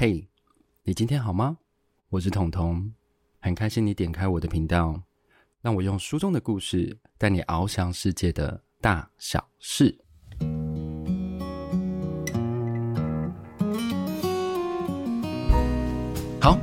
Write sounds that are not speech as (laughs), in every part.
嘿你今天好吗？我是彤彤，很开心你点开我的频道，让我用书中的故事带你翱翔世界的大小事。好，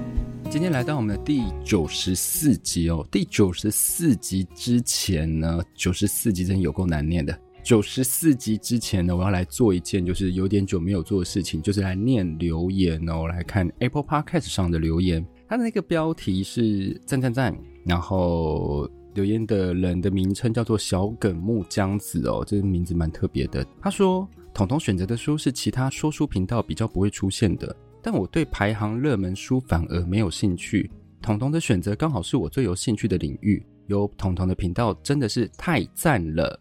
今天来到我们的第九十四集哦。第九十四集之前呢，九十四集真有够难念的。九十四集之前呢，我要来做一件就是有点久没有做的事情，就是来念留言哦，来看 Apple Podcast 上的留言。它的那个标题是赞赞赞，然后留言的人的名称叫做小梗木江子哦，这个名字蛮特别的。他说：“彤彤选择的书是其他说书频道比较不会出现的，但我对排行热门书反而没有兴趣。彤彤的选择刚好是我最有兴趣的领域，有彤彤的频道真的是太赞了。”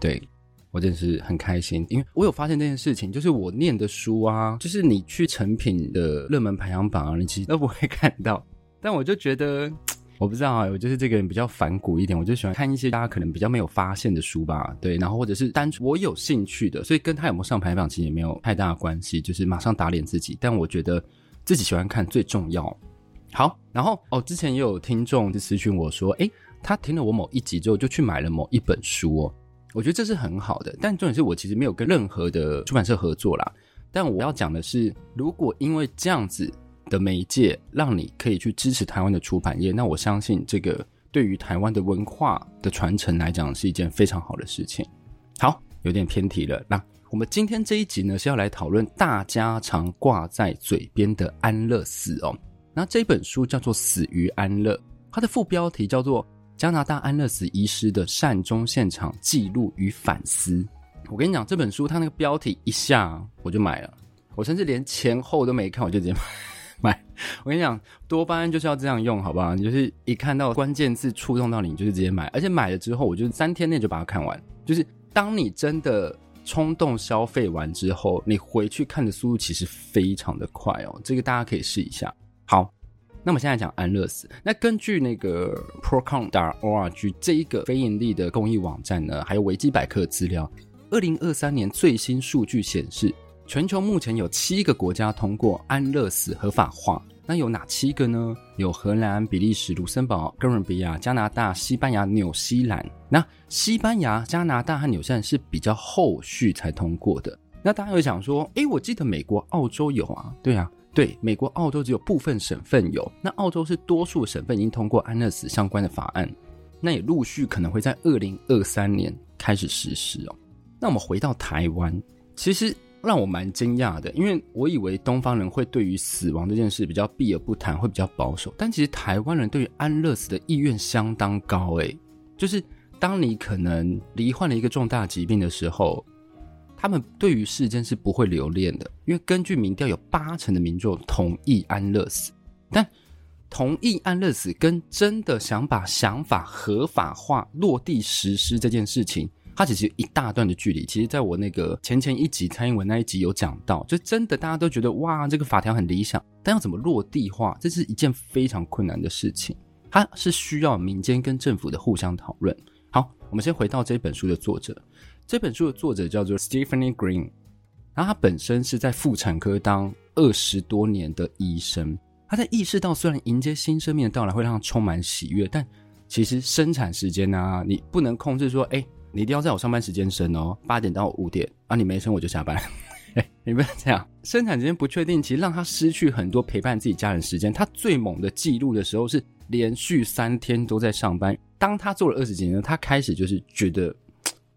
对，我真是很开心，因为我有发现这件事情，就是我念的书啊，就是你去成品的热门排行榜啊，你其实都不会 (laughs) 看到。但我就觉得，我不知道啊，我就是这个人比较反骨一点，我就喜欢看一些大家可能比较没有发现的书吧。对，然后或者是单纯我有兴趣的，所以跟他有没有上排行榜其实也没有太大的关系，就是马上打脸自己。但我觉得自己喜欢看最重要。好，然后哦，之前也有听众就私讯我说，诶，他听了我某一集之后，就去买了某一本书哦。我觉得这是很好的，但重点是我其实没有跟任何的出版社合作啦。但我要讲的是，如果因为这样子的媒介让你可以去支持台湾的出版业，那我相信这个对于台湾的文化的传承来讲是一件非常好的事情。好，有点偏题了。那我们今天这一集呢是要来讨论大家常挂在嘴边的安乐死哦。那这本书叫做《死于安乐》，它的副标题叫做。加拿大安乐死医师的善终现场记录与反思。我跟你讲，这本书它那个标题一下我就买了，我甚至连前后都没看，我就直接买。(laughs) 买。我跟你讲，多巴胺就是要这样用，好不好？你就是一看到关键字触动到你，你就是直接买。而且买了之后，我就三天内就把它看完。就是当你真的冲动消费完之后，你回去看的速度其实非常的快哦。这个大家可以试一下。好。那么现在讲安乐死，那根据那个 procon.org 这一个非盈利的公益网站呢，还有维基百科资料，二零二三年最新数据显示，全球目前有七个国家通过安乐死合法化。那有哪七个呢？有荷兰、比利时、卢森堡、哥伦比亚、加拿大、西班牙、纽西兰。那西班牙、加拿大和纽西兰是比较后续才通过的。那大家会想说，诶，我记得美国、澳洲有啊？对啊。对，美国、澳洲只有部分省份有，那澳洲是多数省份已经通过安乐死相关的法案，那也陆续可能会在二零二三年开始实施哦。那我们回到台湾，其实让我蛮惊讶的，因为我以为东方人会对于死亡这件事比较避而不谈，会比较保守，但其实台湾人对于安乐死的意愿相当高诶，就是当你可能罹患了一个重大疾病的时候。他们对于世间是不会留恋的，因为根据民调，有八成的民众同意安乐死。但同意安乐死跟真的想把想法合法化、落地实施这件事情，它其实一大段的距离。其实，在我那个前前一集蔡英文那一集有讲到，就真的大家都觉得哇，这个法条很理想，但要怎么落地化，这是一件非常困难的事情。它是需要民间跟政府的互相讨论。好，我们先回到这本书的作者。这本书的作者叫做 Stephanie Green，然后他本身是在妇产科当二十多年的医生。他在意识到，虽然迎接新生命的到来会让他充满喜悦，但其实生产时间啊，你不能控制说，哎，你一定要在我上班时间生哦，八点到五点啊，你没生我就下班。(laughs) 哎，你不要这样。生产时间不确定，其实让他失去很多陪伴自己家人时间。他最猛的记录的时候是连续三天都在上班。当他做了二十几年，他开始就是觉得。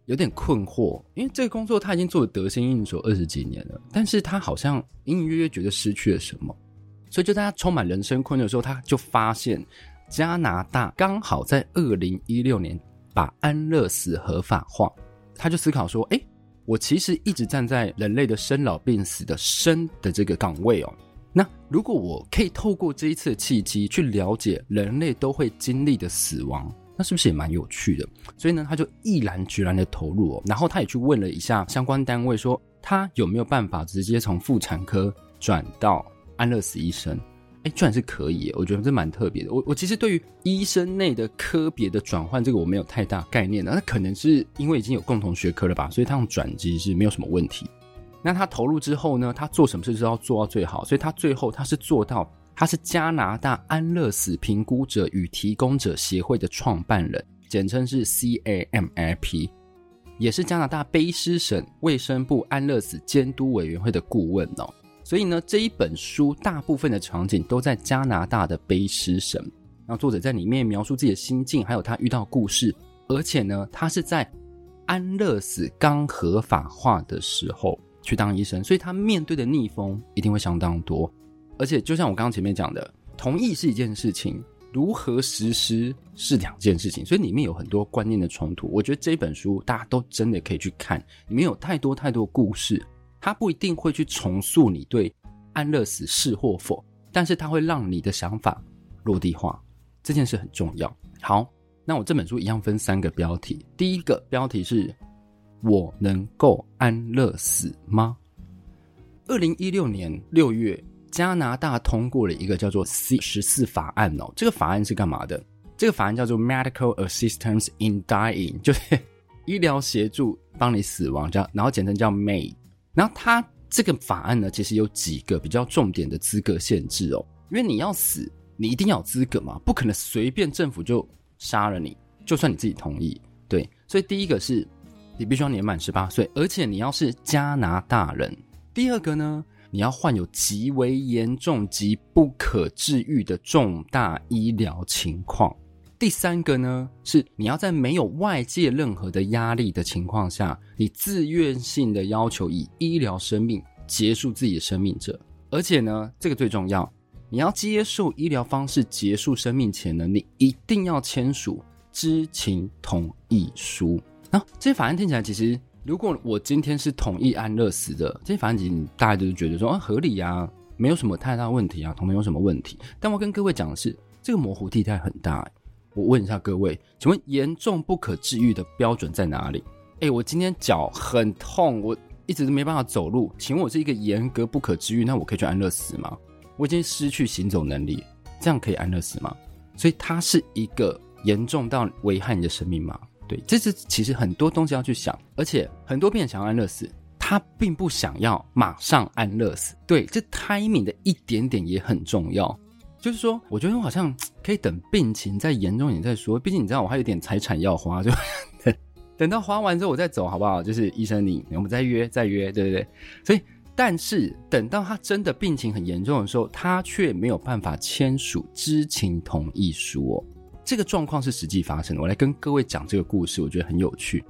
有点困惑，因为这个工作他已经做得得心应手二十几年了，但是他好像隐隐约约觉得失去了什么，所以就在他充满人生困的时候，他就发现加拿大刚好在二零一六年把安乐死合法化，他就思考说：诶，我其实一直站在人类的生老病死的生的这个岗位哦，那如果我可以透过这一次的契机去了解人类都会经历的死亡。那是不是也蛮有趣的？所以呢，他就毅然决然的投入哦。然后他也去问了一下相关单位，说他有没有办法直接从妇产科转到安乐死医生？哎，居然是可以！我觉得这蛮特别的。我我其实对于医生内的科别的转换，这个我没有太大概念的。那可能是因为已经有共同学科了吧，所以他用转机是没有什么问题。那他投入之后呢，他做什么事都要做到最好，所以他最后他是做到，他是加拿大安乐死评估者与提供者协会的创办人，简称是 CAMAP，也是加拿大卑诗省卫生部安乐死监督委员会的顾问哦。所以呢，这一本书大部分的场景都在加拿大的卑诗省。然后作者在里面描述自己的心境，还有他遇到故事，而且呢，他是在安乐死刚合法化的时候去当医生，所以他面对的逆风一定会相当多。而且就像我刚刚前面讲的，同意是一件事情，如何实施是两件事情，所以里面有很多观念的冲突。我觉得这本书大家都真的可以去看，里面有太多太多故事。它不一定会去重塑你对安乐死是或否，但是它会让你的想法落地化，这件事很重要。好，那我这本书一样分三个标题，第一个标题是“我能够安乐死吗？”二零一六年六月，加拿大通过了一个叫做 C 十四法案哦，这个法案是干嘛的？这个法案叫做 Medical Assistance in Dying，就是 (laughs) 医疗协助帮你死亡，叫，然后简称叫 May。然后他这个法案呢，其实有几个比较重点的资格限制哦，因为你要死，你一定要有资格嘛，不可能随便政府就杀了你，就算你自己同意，对。所以第一个是，你必须要年满十八岁，而且你要是加拿大人。第二个呢，你要患有极为严重及不可治愈的重大医疗情况。第三个呢，是你要在没有外界任何的压力的情况下，你自愿性的要求以医疗生命结束自己的生命者，而且呢，这个最重要，你要接受医疗方式结束生命前呢，你一定要签署知情同意书。那、啊、这些法案听起来，其实如果我今天是同意安乐死的，这些法案其实你大家都是觉得说啊合理啊，没有什么太大问题啊，同没有什么问题。但我跟各位讲的是，这个模糊地带很大、我问一下各位，请问严重不可治愈的标准在哪里？哎，我今天脚很痛，我一直都没办法走路，请问我是一个严格不可治愈，那我可以去安乐死吗？我已经失去行走能力，这样可以安乐死吗？所以它是一个严重到危害你的生命吗？对，这是其实很多东西要去想，而且很多病人想要安乐死，他并不想要马上安乐死，对，这 timing 的一点点也很重要。就是说，我觉得我好像可以等病情再严重一点再说。毕竟你知道，我还有点财产要花，(laughs) 就等到花完之后我再走，好不好？就是医生你，你我们再约再约，对不对？所以，但是等到他真的病情很严重的时候，他却没有办法签署知情同意书哦。这个状况是实际发生的。我来跟各位讲这个故事，我觉得很有趣。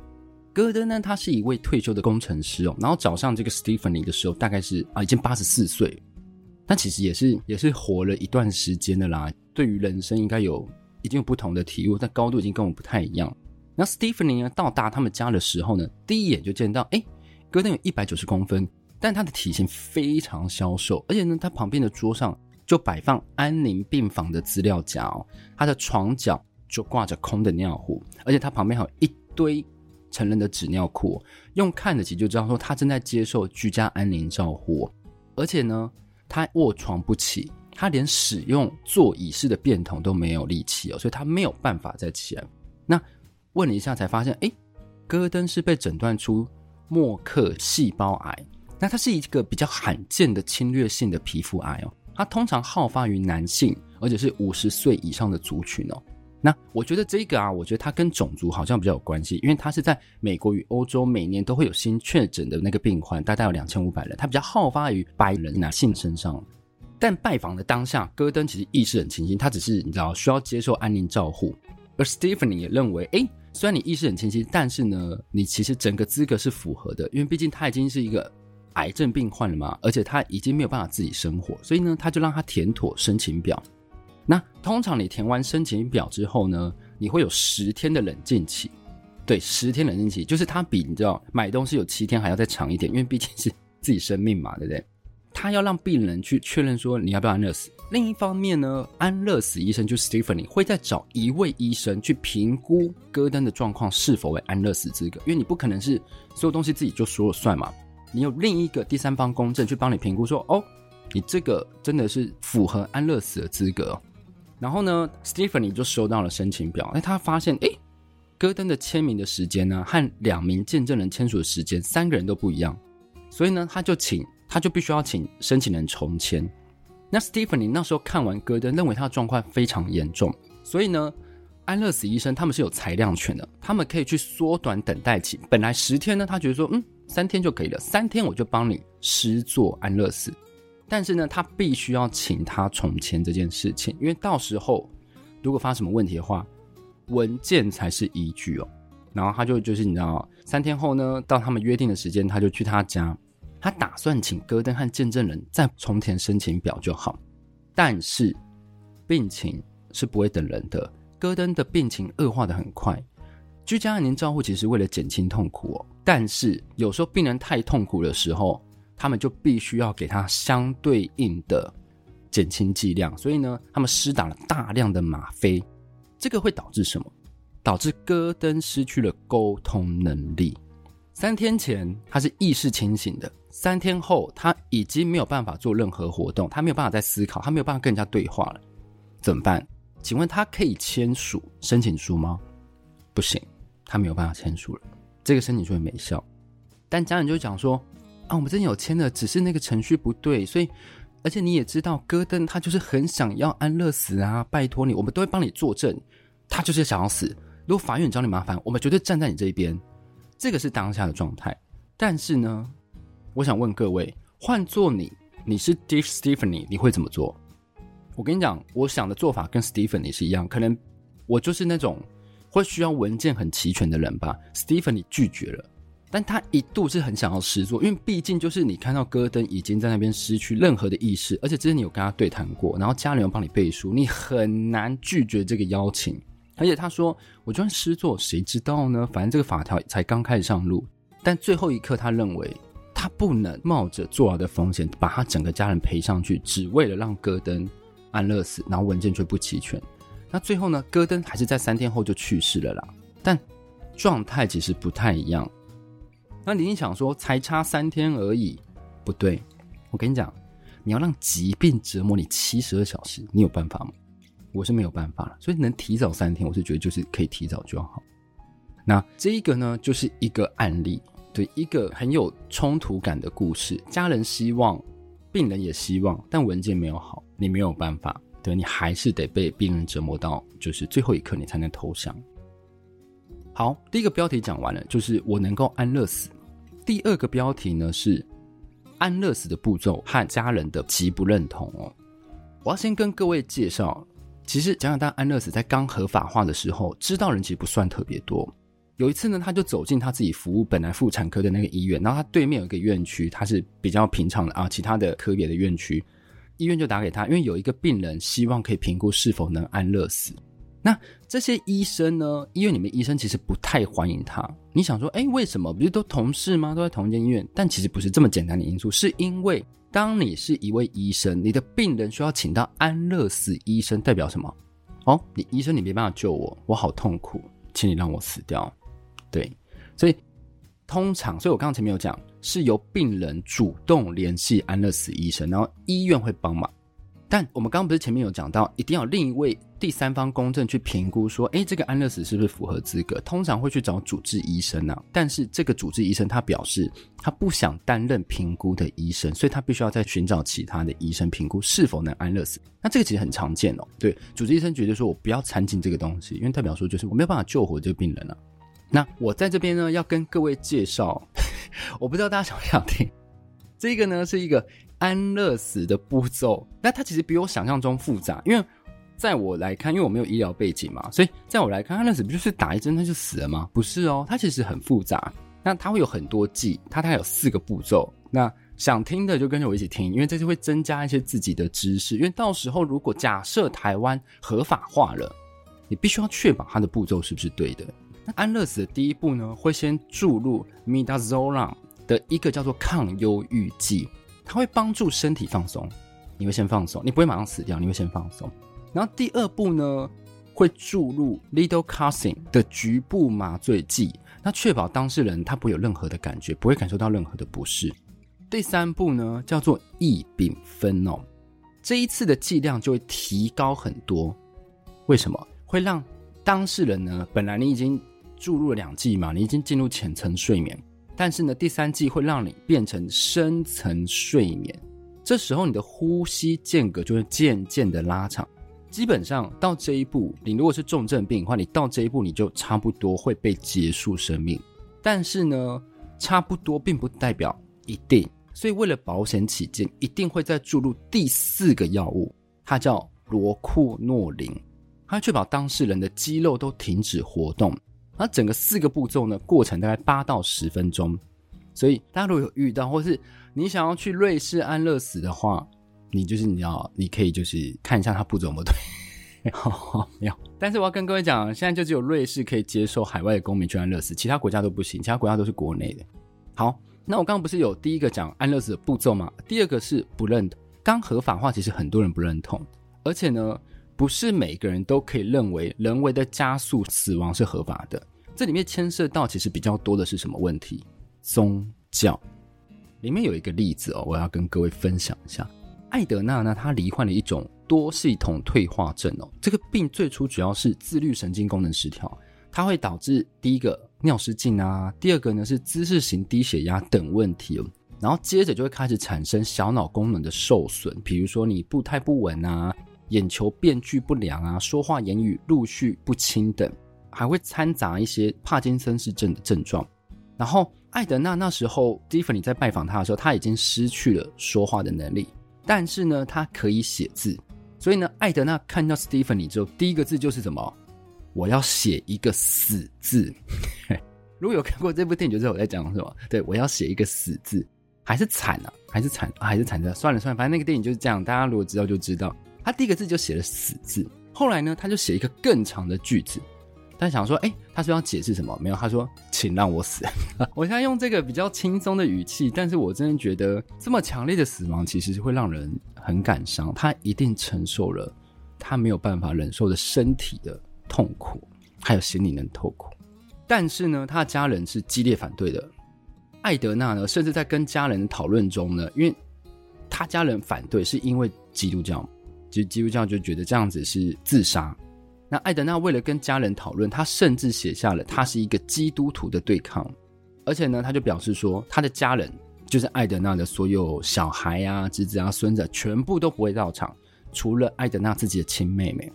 戈登呢，他是一位退休的工程师哦，然后找上这个 Stephanie 的时候，大概是啊，已经八十四岁。但其实也是也是活了一段时间的啦，对于人生应该有已经有不同的体悟，但高度已经跟我不太一样。那 Stephanie 呢，到达他们家的时候呢，第一眼就见到，哎，戈登有一百九十公分，但他的体型非常消瘦，而且呢，他旁边的桌上就摆放安宁病房的资料夹哦，他的床角就挂着空的尿壶，而且他旁边还有一堆成人的纸尿裤，用看得起就知道说他正在接受居家安宁照护，而且呢。他卧床不起，他连使用座椅式的便桶都没有力气哦，所以他没有办法再起来。那问了一下才发现，哎，戈登是被诊断出默克细胞癌。那它是一个比较罕见的侵略性的皮肤癌哦，它通常好发于男性，而且是五十岁以上的族群哦。那我觉得这个啊，我觉得它跟种族好像比较有关系，因为它是在美国与欧洲每年都会有新确诊的那个病患，大概有两千五百人，它比较好发于白人男性身上。但拜访的当下，戈登其实意识很清晰，他只是你知道需要接受安宁照护。而 Stephanie 也认为，哎，虽然你意识很清晰，但是呢，你其实整个资格是符合的，因为毕竟他已经是一个癌症病患了嘛，而且他已经没有办法自己生活，所以呢，他就让他填妥申请表。那通常你填完申请表之后呢，你会有十天的冷静期。对，十天冷静期就是它比你知道买东西有七天还要再长一点，因为毕竟是自己生命嘛，对不对？他要让病人去确认说你要不要安乐死。另一方面呢，安乐死医生就 Stephanie 会再找一位医生去评估戈登的状况是否为安乐死资格，因为你不可能是所有东西自己就说了算嘛，你有另一个第三方公证去帮你评估说，哦，你这个真的是符合安乐死的资格。然后呢，Stephanie 就收到了申请表。哎，他发现，哎，戈登的签名的时间呢，和两名见证人签署的时间，三个人都不一样。所以呢，他就请，他就必须要请申请人重签。那 Stephanie 那时候看完戈登，认为他的状况非常严重，所以呢，安乐死医生他们是有裁量权的，他们可以去缩短等待期。本来十天呢，他觉得说，嗯，三天就可以了，三天我就帮你施作安乐死。但是呢，他必须要请他重签这件事情，因为到时候如果发生什么问题的话，文件才是依据哦。然后他就就是你知道，三天后呢，到他们约定的时间，他就去他家，他打算请戈登和见证人再重填申请表就好。但是病情是不会等人的，戈登的病情恶化的很快，居家安宁照护其实为了减轻痛苦哦，但是有时候病人太痛苦的时候。他们就必须要给他相对应的减轻剂量，所以呢，他们施打了大量的吗啡，这个会导致什么？导致戈登失去了沟通能力。三天前他是意识清醒的，三天后他已经没有办法做任何活动，他没有办法再思考，他没有办法跟人家对话了，怎么办？请问他可以签署申请书吗？不行，他没有办法签署了，这个申请书也没效。但家人就讲说。啊，我们真的有签的，只是那个程序不对，所以，而且你也知道，戈登他就是很想要安乐死啊，拜托你，我们都会帮你作证，他就是想要死。如果法院找你麻烦，我们绝对站在你这一边。这个是当下的状态。但是呢，我想问各位，换做你，你是 Steve Stephanie，你会怎么做？我跟你讲，我想的做法跟 Stephanie 是一样，可能我就是那种会需要文件很齐全的人吧。Stephanie 拒绝了。但他一度是很想要施作，因为毕竟就是你看到戈登已经在那边失去任何的意识，而且之前你有跟他对谈过，然后家人有帮你背书，你很难拒绝这个邀请。而且他说：“我就算施作，谁知道呢？反正这个法条才刚开始上路。”但最后一刻，他认为他不能冒着坐牢的风险，把他整个家人赔上去，只为了让戈登安乐死，然后文件却不齐全。那最后呢，戈登还是在三天后就去世了啦。但状态其实不太一样。那你想说才差三天而已，不对，我跟你讲，你要让疾病折磨你七十二小时，你有办法吗？我是没有办法了，所以能提早三天，我是觉得就是可以提早就好。那这一个呢，就是一个案例，对，一个很有冲突感的故事。家人希望，病人也希望，但文件没有好，你没有办法，对，你还是得被病人折磨到，就是最后一刻你才能投降。好，第一个标题讲完了，就是我能够安乐死。第二个标题呢是安乐死的步骤和家人的极不认同哦。我要先跟各位介绍，其实加拿大安乐死在刚合法化的时候，知道人其实不算特别多。有一次呢，他就走进他自己服务本来妇产科的那个医院，然后他对面有一个院区，他是比较平常的啊，其他的科别的院区，医院就打给他，因为有一个病人希望可以评估是否能安乐死。那这些医生呢？医院里面医生其实不太欢迎他。你想说，哎，为什么？不是都同事吗？都在同一间医院？但其实不是这么简单的因素，是因为当你是一位医生，你的病人需要请到安乐死医生，代表什么？哦，你医生你没办法救我，我好痛苦，请你让我死掉。对，所以通常，所以我刚刚前面有讲，是由病人主动联系安乐死医生，然后医院会帮忙。但我们刚刚不是前面有讲到，一定要另一位第三方公证去评估，说，诶，这个安乐死是不是符合资格？通常会去找主治医生啊。但是这个主治医生他表示，他不想担任评估的医生，所以他必须要再寻找其他的医生评估是否能安乐死。那这个其实很常见哦。对，主治医生觉得说我不要掺进这个东西，因为代表说就是我没有办法救活这个病人啊。那我在这边呢，要跟各位介绍，我不知道大家想不想听。这个呢是一个。安乐死的步骤，那它其实比我想象中复杂。因为在我来看，因为我没有医疗背景嘛，所以在我来看，安乐死不就是打一针他就死了吗？不是哦，它其实很复杂。那它会有很多剂，它它有四个步骤。那想听的就跟着我一起听，因为这是会增加一些自己的知识。因为到时候如果假设台湾合法化了，你必须要确保它的步骤是不是对的。那安乐死的第一步呢，会先注入 Midazolam 的一个叫做抗忧郁剂。它会帮助身体放松，你会先放松，你不会马上死掉，你会先放松。然后第二步呢，会注入 lidocaine 的局部麻醉剂，那确保当事人他不会有任何的感觉，不会感受到任何的不适。第三步呢，叫做异丙酚哦，这一次的剂量就会提高很多。为什么？会让当事人呢？本来你已经注入了两剂嘛，你已经进入浅层睡眠。但是呢，第三剂会让你变成深层睡眠，这时候你的呼吸间隔就会渐渐的拉长。基本上到这一步，你如果是重症病的话，你到这一步你就差不多会被结束生命。但是呢，差不多并不代表一定，所以为了保险起见，一定会再注入第四个药物，它叫罗库诺林，它确保当事人的肌肉都停止活动。而整个四个步骤呢，过程大概八到十分钟。所以大家如果有遇到，或是你想要去瑞士安乐死的话，你就是你要，你可以就是看一下它步骤有没有对，好 (laughs) 没有。但是我要跟各位讲，现在就只有瑞士可以接受海外的公民去安乐死，其他国家都不行，其他国家都是国内的。好，那我刚刚不是有第一个讲安乐死的步骤吗？第二个是不认同。刚合法化，其实很多人不认同，而且呢，不是每个人都可以认为人为的加速死亡是合法的。这里面牵涉到其实比较多的是什么问题？宗教。里面有一个例子哦，我要跟各位分享一下。艾德娜呢，她罹患了一种多系统退化症哦。这个病最初主要是自律神经功能失调，它会导致第一个尿失禁啊，第二个呢是姿势型低血压等问题哦。然后接着就会开始产生小脑功能的受损，比如说你步态不稳啊，眼球变距不良啊，说话言语陆续不清等，还会掺杂一些帕金森氏症的症状。然后艾德娜那时候，蒂芬尼在拜访他的时候，他已经失去了说话的能力。但是呢，他可以写字，所以呢，艾德娜看到史蒂芬妮之后，第一个字就是什么？我要写一个死字。(laughs) 如果有看过这部电影，就知道我在讲什么。对，我要写一个死字，还是惨啊？还是惨？还是惨的？算了算了，反正那个电影就是这样。大家如果知道就知道，他第一个字就写了死字。后来呢，他就写一个更长的句子。他想说，哎、他说要解释什么？没有，他说，请让我死。(laughs) 我现在用这个比较轻松的语气，但是我真的觉得这么强烈的死亡，其实是会让人很感伤。他一定承受了他没有办法忍受的身体的痛苦，还有心灵的痛苦。但是呢，他的家人是激烈反对的。艾德娜呢，甚至在跟家人的讨论中呢，因为他家人反对，是因为基督教，就基督教就觉得这样子是自杀。那艾德娜为了跟家人讨论，他甚至写下了他是一个基督徒的对抗，而且呢，他就表示说，他的家人就是艾德娜的所有小孩啊、侄子啊、孙子，全部都不会到场，除了艾德娜自己的亲妹妹。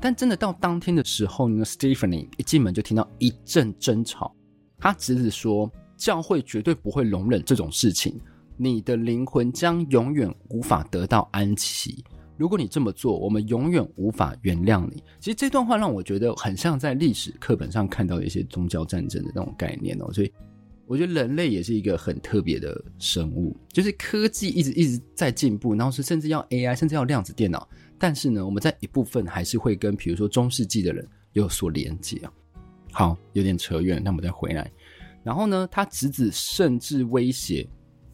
但真的到当天的时候呢，Stephanie 一进门就听到一阵争吵，他侄子说，教会绝对不会容忍这种事情，你的灵魂将永远无法得到安息。如果你这么做，我们永远无法原谅你。其实这段话让我觉得很像在历史课本上看到的一些宗教战争的那种概念哦。所以我觉得人类也是一个很特别的生物，就是科技一直一直在进步，然后是甚至要 AI，甚至要量子电脑。但是呢，我们在一部分还是会跟比如说中世纪的人有所连接啊。好，有点扯远，那我们再回来。然后呢，他侄子甚至威胁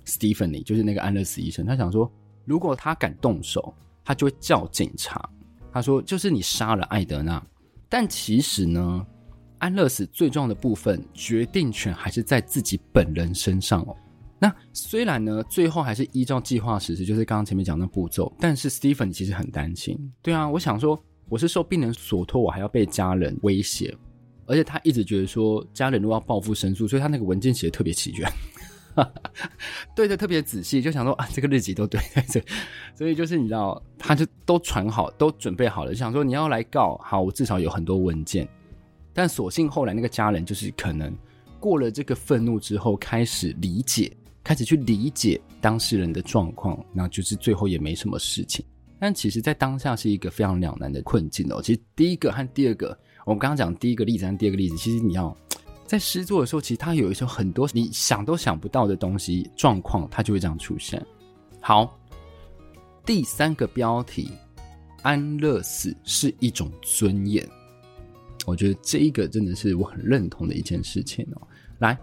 Stephanie，就是那个安乐死医生，他想说，如果他敢动手。他就会叫警察。他说：“就是你杀了艾德娜。”但其实呢，安乐死最重要的部分，决定权还是在自己本人身上哦。那虽然呢，最后还是依照计划实施，就是刚刚前面讲的步骤，但是 Stephen 其实很担心。对啊，我想说，我是受病人所托，我还要被家人威胁，而且他一直觉得说，家人如果要报复申诉，所以他那个文件写的特别齐全。(laughs) 对的，特别仔细，就想说啊，这个日期都对 (laughs) 在这，所以就是你知道，他就都传好，都准备好了，就想说你要来告，好，我至少有很多文件。但所幸后来那个家人就是可能过了这个愤怒之后，开始理解，开始去理解当事人的状况，那就是最后也没什么事情。但其实，在当下是一个非常两难的困境哦。其实第一个和第二个，我们刚刚讲第一个例子和第二个例子，其实你要。在诗作的时候，其实它有一些很多你想都想不到的东西状况，它就会这样出现。好，第三个标题，安乐死是一种尊严。我觉得这一个真的是我很认同的一件事情哦。来，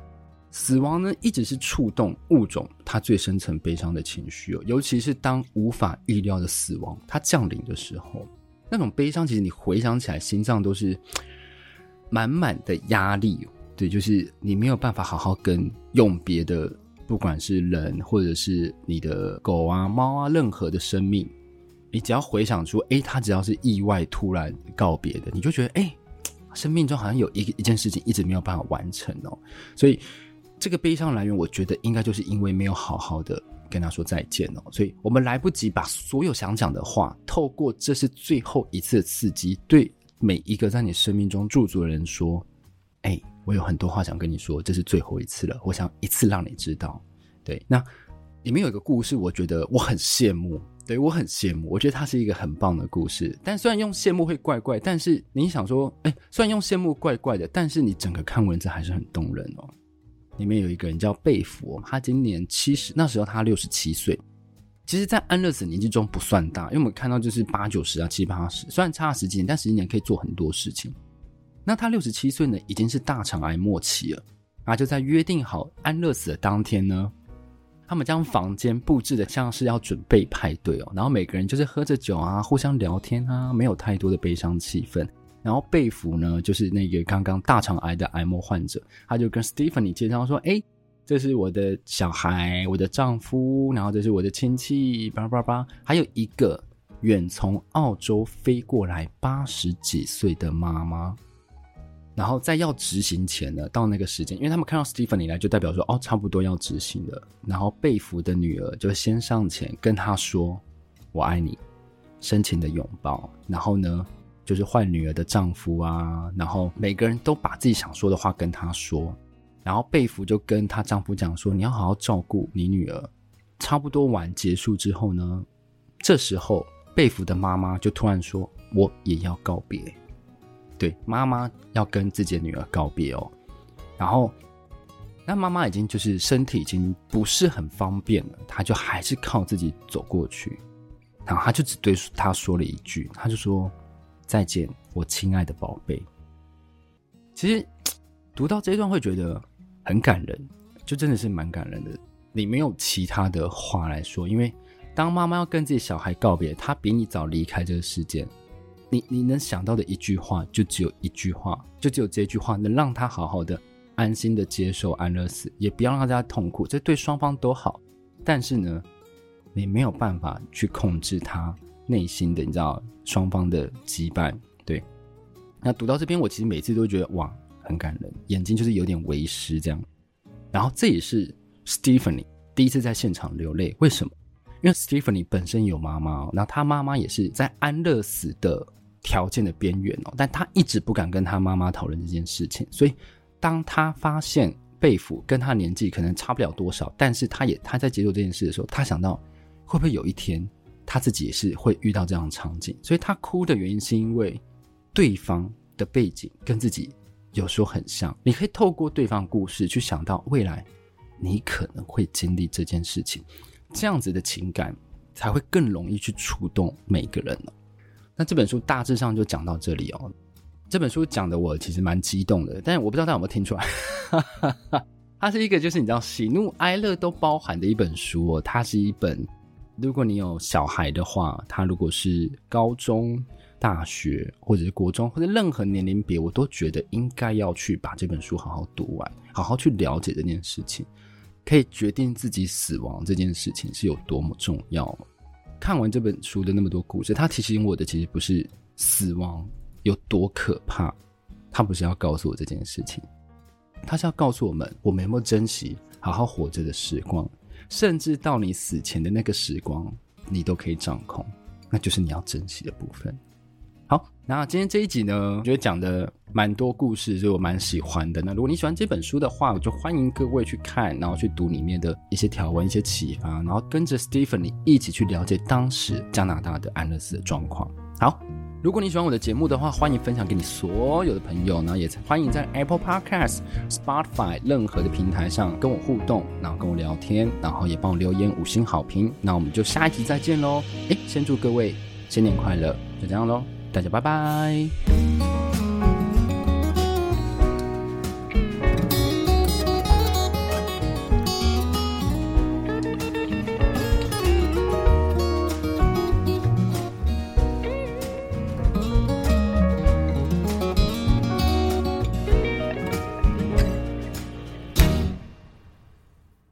死亡呢，一直是触动物种它最深层悲伤的情绪哦，尤其是当无法预料的死亡它降临的时候，那种悲伤，其实你回想起来，心脏都是满满的压力。对，就是你没有办法好好跟用别的，不管是人或者是你的狗啊、猫啊，任何的生命，你只要回想出，哎，它只要是意外突然告别的，你就觉得，哎，生命中好像有一一件事情一直没有办法完成哦。所以这个悲伤来源，我觉得应该就是因为没有好好的跟他说再见哦，所以我们来不及把所有想讲的话，透过这是最后一次的刺激，对每一个在你生命中驻足的人说：“哎，我有很多话想跟你说，这是最后一次了，我想一次让你知道。”对，那里面有一个故事，我觉得我很羡慕，对，我很羡慕，我觉得它是一个很棒的故事。但虽然用羡慕会怪怪，但是你想说，哎，虽然用羡慕怪怪的，但是你整个看文字还是很动人哦。里面有一个人叫贝弗，他今年七十，那时候他六十七岁。其实，在安乐死年纪中不算大，因为我们看到就是八九十啊，七八十，虽然差了十几年，但十几年可以做很多事情。那他六十七岁呢，已经是大肠癌末期了。啊，就在约定好安乐死的当天呢，他们将房间布置的像是要准备派对哦，然后每个人就是喝着酒啊，互相聊天啊，没有太多的悲伤气氛。然后贝弗呢，就是那个刚刚大肠癌的癌末患者，他就跟 Stephen 介绍说：“哎，这是我的小孩，我的丈夫，然后这是我的亲戚，叭叭叭，还有一个远从澳洲飞过来八十几岁的妈妈。然后在要执行前呢，到那个时间，因为他们看到 Stephen 来，就代表说哦，差不多要执行了。然后贝弗的女儿就先上前跟他说：‘我爱你’，深情的拥抱。然后呢？”就是坏女儿的丈夫啊，然后每个人都把自己想说的话跟她说，然后贝弗就跟她丈夫讲说：“你要好好照顾你女儿。”差不多完结束之后呢，这时候贝弗的妈妈就突然说：“我也要告别。”对，妈妈要跟自己的女儿告别哦。然后那妈妈已经就是身体已经不是很方便了，她就还是靠自己走过去，然后她就只对她说了一句，她就说。再见，我亲爱的宝贝。其实读到这一段会觉得很感人，就真的是蛮感人的。你没有其他的话来说，因为当妈妈要跟自己小孩告别，她比你早离开这个世界。你你能想到的一句话，就只有一句话，就只有这句话，能让他好好的、安心的接受安乐死，也不要让他痛苦，这对双方都好。但是呢，你没有办法去控制他。内心的，你知道双方的羁绊，对。那读到这边，我其实每次都觉得哇，很感人，眼睛就是有点为湿这样。然后这也是 Stephanie 第一次在现场流泪，为什么？因为 Stephanie 本身有妈妈，然后她妈妈也是在安乐死的条件的边缘哦，但他一直不敢跟他妈妈讨论这件事情。所以当他发现贝弗跟他年纪可能差不了多少，但是他也他在接受这件事的时候，他想到会不会有一天。他自己也是会遇到这样的场景，所以他哭的原因是因为对方的背景跟自己有时候很像。你可以透过对方故事去想到未来你可能会经历这件事情，这样子的情感才会更容易去触动每个人。那这本书大致上就讲到这里哦。这本书讲的我其实蛮激动的，但是我不知道大家有没有听出来，(laughs) 它是一个就是你知道喜怒哀乐都包含的一本书哦，它是一本。如果你有小孩的话，他如果是高中、大学，或者是国中，或者任何年龄别，我都觉得应该要去把这本书好好读完，好好去了解这件事情，可以决定自己死亡这件事情是有多么重要。看完这本书的那么多故事，他提醒我的其实不是死亡有多可怕，他不是要告诉我这件事情，他是要告诉我们，我们有没有珍惜好好活着的时光。甚至到你死前的那个时光，你都可以掌控，那就是你要珍惜的部分。那今天这一集呢，我觉得讲的蛮多故事，所以我蛮喜欢的。那如果你喜欢这本书的话，我就欢迎各位去看，然后去读里面的一些条文、一些启发，然后跟着 Stephanie 一起去了解当时加拿大的安乐死的状况。好。如果你喜欢我的节目的话，欢迎分享给你所有的朋友，然后也欢迎在 Apple Podcast、Spotify 任何的平台上跟我互动，然后跟我聊天，然后也帮我留言五星好评。那我们就下一集再见喽！诶，先祝各位新年快乐，就这样喽，大家拜拜。